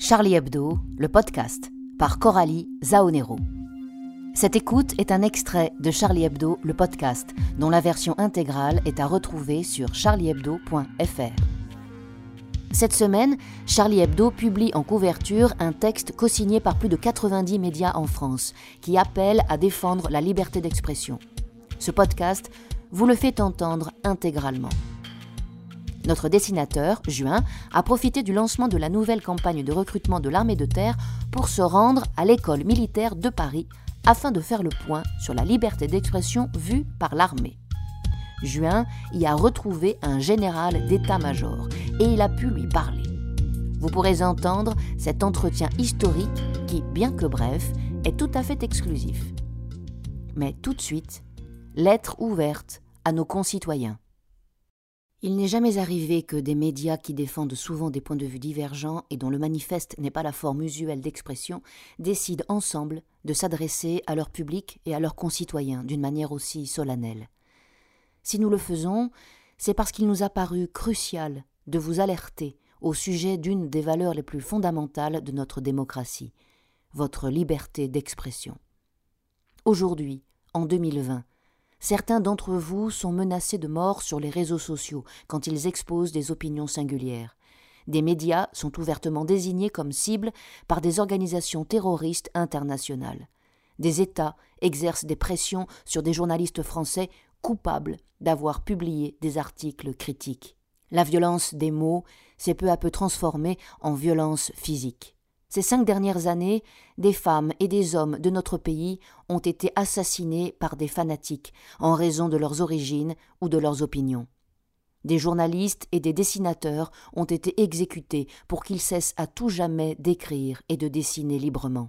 Charlie Hebdo, le podcast, par Coralie Zaonero. Cette écoute est un extrait de Charlie Hebdo, le podcast, dont la version intégrale est à retrouver sur charliehebdo.fr. Cette semaine, Charlie Hebdo publie en couverture un texte co-signé par plus de 90 médias en France, qui appelle à défendre la liberté d'expression. Ce podcast vous le fait entendre intégralement. Notre dessinateur, Juin, a profité du lancement de la nouvelle campagne de recrutement de l'armée de terre pour se rendre à l'école militaire de Paris afin de faire le point sur la liberté d'expression vue par l'armée. Juin y a retrouvé un général d'état-major et il a pu lui parler. Vous pourrez entendre cet entretien historique qui, bien que bref, est tout à fait exclusif. Mais tout de suite, lettre ouverte à nos concitoyens. Il n'est jamais arrivé que des médias qui défendent souvent des points de vue divergents et dont le manifeste n'est pas la forme usuelle d'expression décident ensemble de s'adresser à leur public et à leurs concitoyens d'une manière aussi solennelle. Si nous le faisons, c'est parce qu'il nous a paru crucial de vous alerter au sujet d'une des valeurs les plus fondamentales de notre démocratie, votre liberté d'expression. Aujourd'hui, en 2020, Certains d'entre vous sont menacés de mort sur les réseaux sociaux quand ils exposent des opinions singulières. Des médias sont ouvertement désignés comme cibles par des organisations terroristes internationales. Des États exercent des pressions sur des journalistes français coupables d'avoir publié des articles critiques. La violence des mots s'est peu à peu transformée en violence physique. Ces cinq dernières années, des femmes et des hommes de notre pays ont été assassinés par des fanatiques en raison de leurs origines ou de leurs opinions. Des journalistes et des dessinateurs ont été exécutés pour qu'ils cessent à tout jamais d'écrire et de dessiner librement.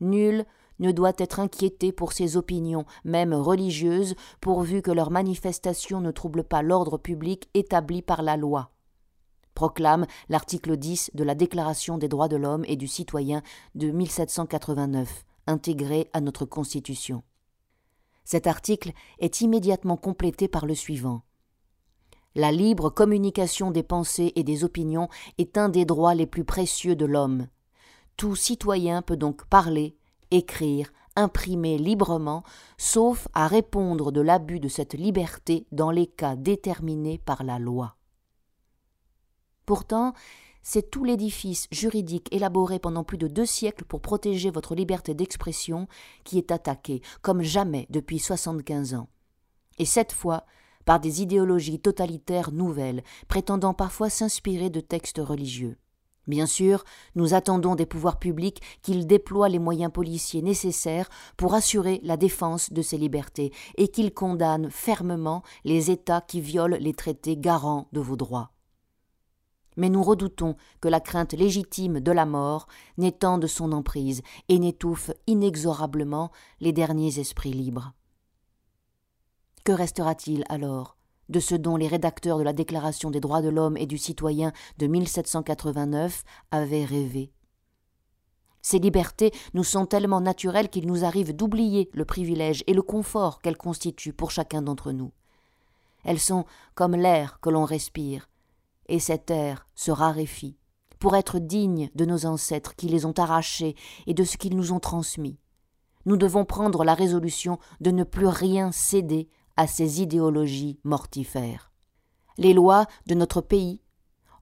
Nul ne doit être inquiété pour ses opinions, même religieuses, pourvu que leurs manifestations ne troublent pas l'ordre public établi par la loi proclame l'article 10 de la Déclaration des droits de l'homme et du citoyen de 1789, intégré à notre Constitution. Cet article est immédiatement complété par le suivant. La libre communication des pensées et des opinions est un des droits les plus précieux de l'homme. Tout citoyen peut donc parler, écrire, imprimer librement, sauf à répondre de l'abus de cette liberté dans les cas déterminés par la loi. Pourtant, c'est tout l'édifice juridique élaboré pendant plus de deux siècles pour protéger votre liberté d'expression qui est attaqué, comme jamais depuis soixante-quinze ans. Et cette fois, par des idéologies totalitaires nouvelles, prétendant parfois s'inspirer de textes religieux. Bien sûr, nous attendons des pouvoirs publics qu'ils déploient les moyens policiers nécessaires pour assurer la défense de ces libertés et qu'ils condamnent fermement les États qui violent les traités garants de vos droits mais nous redoutons que la crainte légitime de la mort n'étende son emprise et n'étouffe inexorablement les derniers esprits libres. Que restera-t-il alors de ce dont les rédacteurs de la Déclaration des droits de l'homme et du citoyen de 1789 avaient rêvé? Ces libertés nous sont tellement naturelles qu'il nous arrive d'oublier le privilège et le confort qu'elles constituent pour chacun d'entre nous. Elles sont comme l'air que l'on respire, et cet air se raréfie, pour être digne de nos ancêtres qui les ont arrachés et de ce qu'ils nous ont transmis. Nous devons prendre la résolution de ne plus rien céder à ces idéologies mortifères. Les lois de notre pays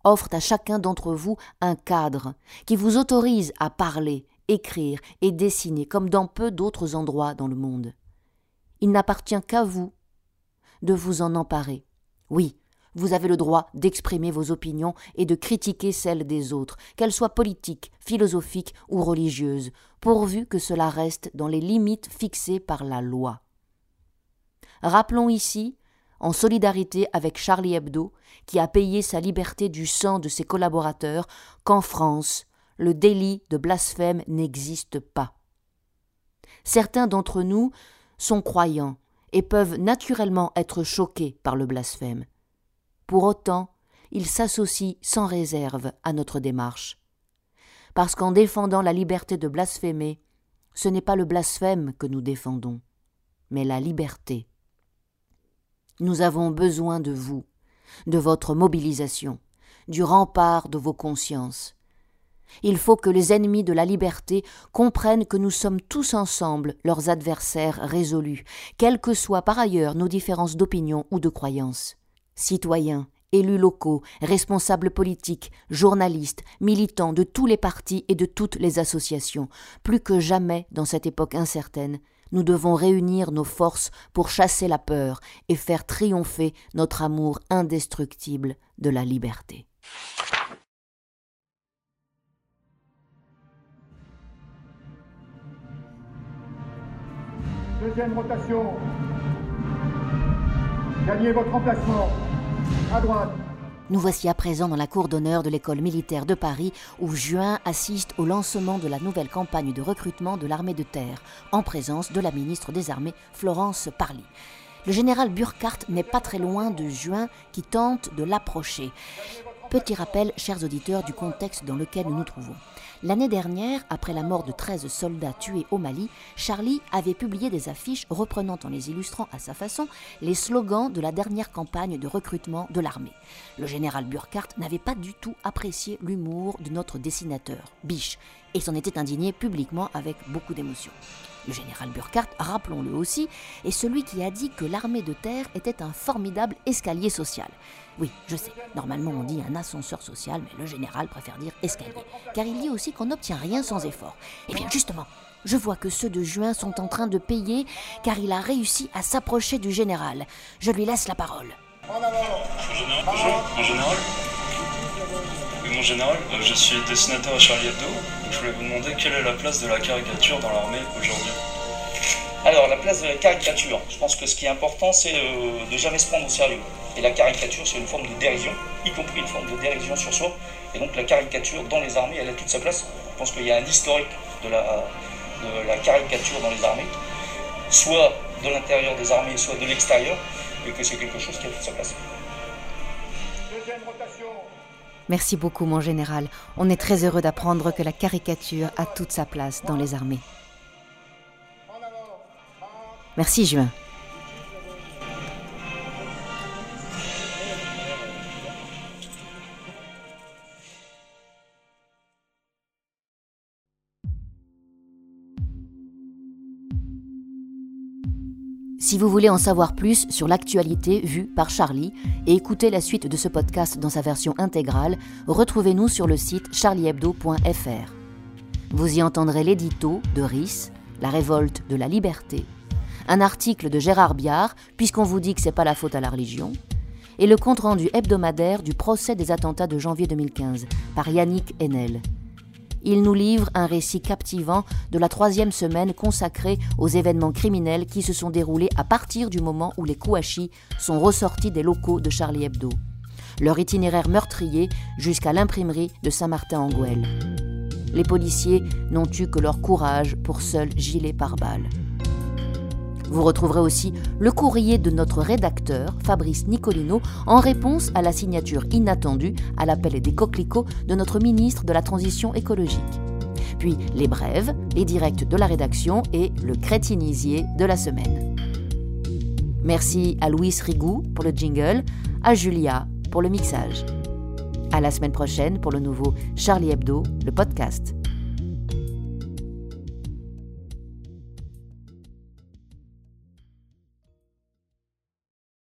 offrent à chacun d'entre vous un cadre qui vous autorise à parler, écrire et dessiner comme dans peu d'autres endroits dans le monde. Il n'appartient qu'à vous de vous en emparer. Oui, vous avez le droit d'exprimer vos opinions et de critiquer celles des autres, qu'elles soient politiques, philosophiques ou religieuses, pourvu que cela reste dans les limites fixées par la loi. Rappelons ici, en solidarité avec Charlie Hebdo, qui a payé sa liberté du sang de ses collaborateurs, qu'en France, le délit de blasphème n'existe pas. Certains d'entre nous sont croyants et peuvent naturellement être choqués par le blasphème. Pour autant, il s'associe sans réserve à notre démarche. Parce qu'en défendant la liberté de blasphémer, ce n'est pas le blasphème que nous défendons, mais la liberté. Nous avons besoin de vous, de votre mobilisation, du rempart de vos consciences. Il faut que les ennemis de la liberté comprennent que nous sommes tous ensemble leurs adversaires résolus, quelles que soient par ailleurs nos différences d'opinion ou de croyances. Citoyens, élus locaux, responsables politiques, journalistes, militants de tous les partis et de toutes les associations, plus que jamais dans cette époque incertaine, nous devons réunir nos forces pour chasser la peur et faire triompher notre amour indestructible de la liberté. Deuxième rotation. Gagnez votre emplacement. À droite. Nous voici à présent dans la cour d'honneur de l'école militaire de Paris où Juin assiste au lancement de la nouvelle campagne de recrutement de l'armée de terre, en présence de la ministre des Armées, Florence Parly. Le général Burkhardt n'est pas très loin de Juin qui tente de l'approcher. Petit rappel, chers auditeurs, du contexte dans lequel nous nous trouvons. L'année dernière, après la mort de 13 soldats tués au Mali, Charlie avait publié des affiches reprenant en les illustrant à sa façon les slogans de la dernière campagne de recrutement de l'armée. Le général Burkhardt n'avait pas du tout apprécié l'humour de notre dessinateur, Biche, et s'en était indigné publiquement avec beaucoup d'émotion. Le général Burkhardt, rappelons-le aussi, est celui qui a dit que l'armée de terre était un formidable escalier social. Oui, je sais, normalement on dit un ascenseur social, mais le général préfère dire escalier, car il dit aussi qu'on n'obtient rien sans effort. Eh bien justement, je vois que ceux de juin sont en train de payer, car il a réussi à s'approcher du général. Je lui laisse la parole. Bonjour, mon général. Mon général, euh, je suis dessinateur à Charlie Hebdo. Je voulais vous demander quelle est la place de la caricature dans l'armée aujourd'hui. Alors, la place de la caricature, je pense que ce qui est important, c'est euh, de jamais se prendre au sérieux. Et la caricature, c'est une forme de dérision, y compris une forme de dérision sur soi. Et donc, la caricature dans les armées, elle a toute sa place. Je pense qu'il y a un historique de la, de la caricature dans les armées, soit de l'intérieur des armées, soit de l'extérieur, et que c'est quelque chose qui a toute sa place. Deuxième rotation. Merci beaucoup, mon général. On est très heureux d'apprendre que la caricature a toute sa place dans les armées. Merci, Juin. Si vous voulez en savoir plus sur l'actualité vue par Charlie et écouter la suite de ce podcast dans sa version intégrale, retrouvez-nous sur le site charliehebdo.fr. Vous y entendrez l'édito de Riss, La révolte de la liberté, un article de Gérard Biard, puisqu'on vous dit que c'est pas la faute à la religion, et le compte-rendu hebdomadaire du procès des attentats de janvier 2015 par Yannick Enel. Il nous livre un récit captivant de la troisième semaine consacrée aux événements criminels qui se sont déroulés à partir du moment où les Kouachis sont ressortis des locaux de Charlie Hebdo. Leur itinéraire meurtrier jusqu'à l'imprimerie de Saint-Martin-en-Gouel. Les policiers n'ont eu que leur courage pour seul gilet pare-balles. Vous retrouverez aussi le courrier de notre rédacteur, Fabrice Nicolino, en réponse à la signature inattendue à l'appel des coquelicots de notre ministre de la Transition écologique. Puis les brèves, les directs de la rédaction et le crétinisier de la semaine. Merci à Louis Rigou pour le jingle, à Julia pour le mixage. À la semaine prochaine pour le nouveau Charlie Hebdo, le podcast.